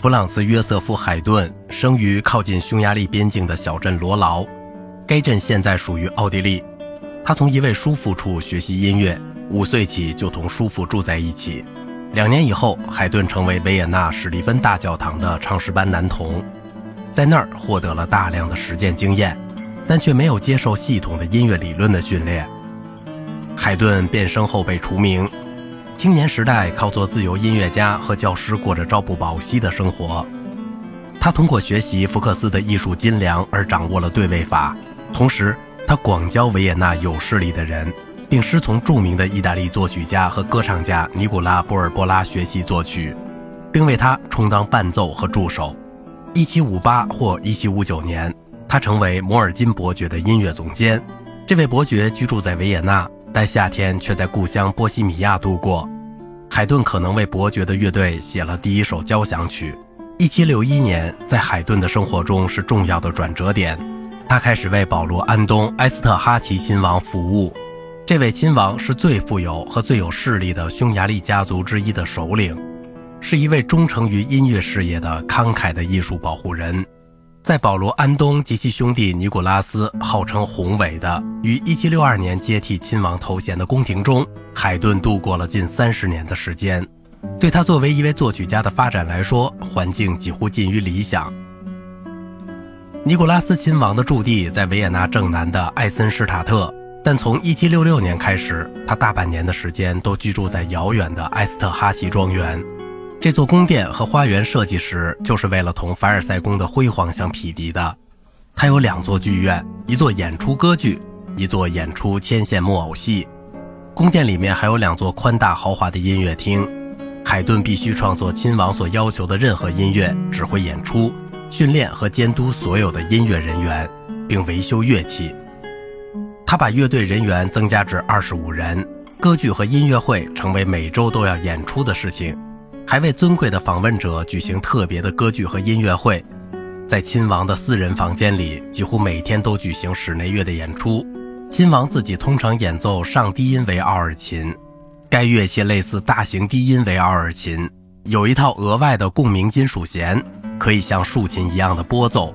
弗朗茨·约瑟夫·海顿生于靠近匈牙利边境的小镇罗劳，该镇现在属于奥地利。他从一位叔父处学习音乐，五岁起就同叔父住在一起。两年以后，海顿成为维也纳史蒂芬大教堂的唱诗班男童，在那儿获得了大量的实践经验，但却没有接受系统的音乐理论的训练。海顿变声后被除名。青年时代靠做自由音乐家和教师过着朝不保夕的生活。他通过学习福克斯的艺术精良而掌握了对位法，同时他广交维也纳有势力的人，并师从著名的意大利作曲家和歌唱家尼古拉·波尔波拉学习作曲，并为他充当伴奏和助手。1758或1759年，他成为摩尔金伯爵的音乐总监。这位伯爵居住在维也纳。但夏天却在故乡波西米亚度过。海顿可能为伯爵的乐队写了第一首交响曲。1761年，在海顿的生活中是重要的转折点。他开始为保罗·安东·埃斯特哈奇亲王服务。这位亲王是最富有和最有势力的匈牙利家族之一的首领，是一位忠诚于音乐事业的慷慨的艺术保护人。在保罗·安东及其兄弟尼古拉斯号称宏伟的于1762年接替亲王头衔的宫廷中，海顿度过了近三十年的时间。对他作为一位作曲家的发展来说，环境几乎近于理想。尼古拉斯亲王的驻地在维也纳正南的艾森施塔特，但从1766年开始，他大半年的时间都居住在遥远的埃斯特哈奇庄园。这座宫殿和花园设计时，就是为了同凡尔赛宫的辉煌相匹敌的。它有两座剧院，一座演出歌剧，一座演出牵线木偶戏。宫殿里面还有两座宽大豪华的音乐厅。海顿必须创作亲王所要求的任何音乐，指挥演出，训练和监督所有的音乐人员，并维修乐器。他把乐队人员增加至二十五人。歌剧和音乐会成为每周都要演出的事情。还为尊贵的访问者举行特别的歌剧和音乐会，在亲王的私人房间里，几乎每天都举行室内乐的演出。亲王自己通常演奏上低音维奥尔琴，该乐器类似大型低音维奥尔琴，有一套额外的共鸣金属弦，可以像竖琴一样的拨奏。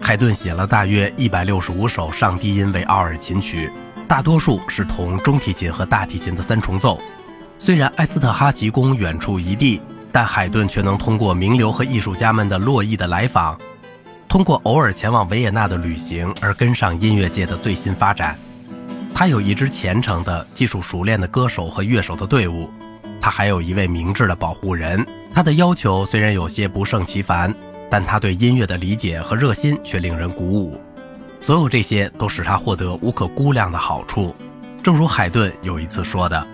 海顿写了大约一百六十五首上低音维奥尔琴曲，大多数是同中提琴和大提琴的三重奏。虽然埃斯特哈奇宫远处一地，但海顿却能通过名流和艺术家们的络绎的来访，通过偶尔前往维也纳的旅行而跟上音乐界的最新发展。他有一支虔诚的、技术熟练的歌手和乐手的队伍，他还有一位明智的保护人。他的要求虽然有些不胜其烦，但他对音乐的理解和热心却令人鼓舞。所有这些都使他获得无可估量的好处。正如海顿有一次说的。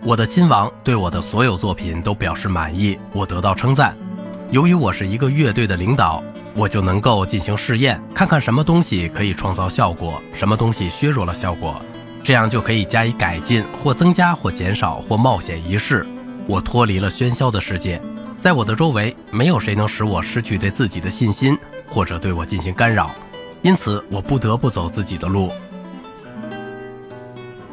我的亲王对我的所有作品都表示满意，我得到称赞。由于我是一个乐队的领导，我就能够进行试验，看看什么东西可以创造效果，什么东西削弱了效果，这样就可以加以改进，或增加，或减少，或冒险一试。我脱离了喧嚣的世界，在我的周围没有谁能使我失去对自己的信心，或者对我进行干扰，因此我不得不走自己的路。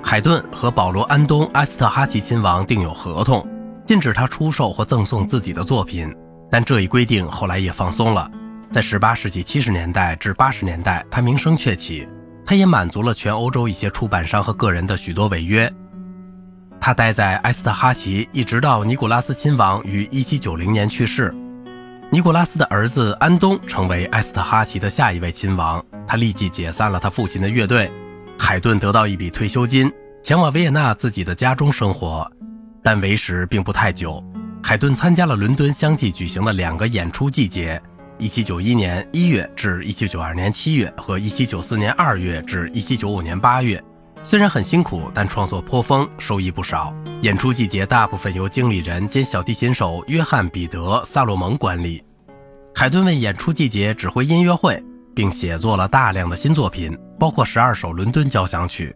海顿和保罗·安东·埃斯特哈奇亲王订有合同，禁止他出售或赠送自己的作品。但这一规定后来也放松了。在18世纪70年代至80年代，他名声鹊起，他也满足了全欧洲一些出版商和个人的许多违约。他待在埃斯特哈奇，一直到尼古拉斯亲王于1790年去世。尼古拉斯的儿子安东成为埃斯特哈奇的下一位亲王，他立即解散了他父亲的乐队。海顿得到一笔退休金，前往维也纳自己的家中生活，但为时并不太久。海顿参加了伦敦相继举行的两个演出季节：1791年1月至1792年7月和1794年2月至1795年8月。虽然很辛苦，但创作颇丰，收益不少。演出季节大部分由经理人兼小提琴手约翰·彼得·萨洛蒙管理。海顿为演出季节指挥音乐会。并写作了大量的新作品，包括十二首伦敦交响曲。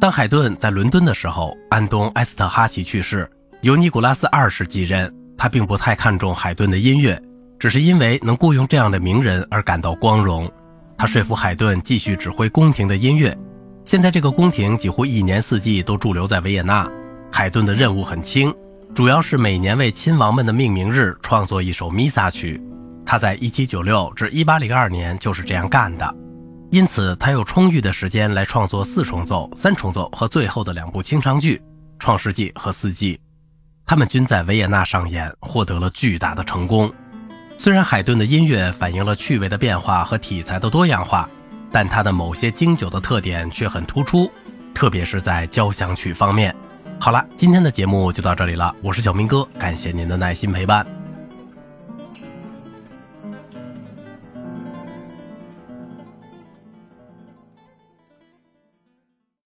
当海顿在伦敦的时候，安东·埃斯特哈奇去世，由尼古拉斯二世继任。他并不太看重海顿的音乐，只是因为能雇佣这样的名人而感到光荣。他说服海顿继续指挥宫廷的音乐。现在这个宫廷几乎一年四季都驻留在维也纳。海顿的任务很轻，主要是每年为亲王们的命名日创作一首弥撒曲。他在1796至1802年就是这样干的，因此他有充裕的时间来创作四重奏、三重奏和最后的两部清唱剧《创世纪》和《四季》。他们均在维也纳上演，获得了巨大的成功。虽然海顿的音乐反映了趣味的变化和题材的多样化，但他的某些经久的特点却很突出，特别是在交响曲方面。好了，今天的节目就到这里了，我是小明哥，感谢您的耐心陪伴。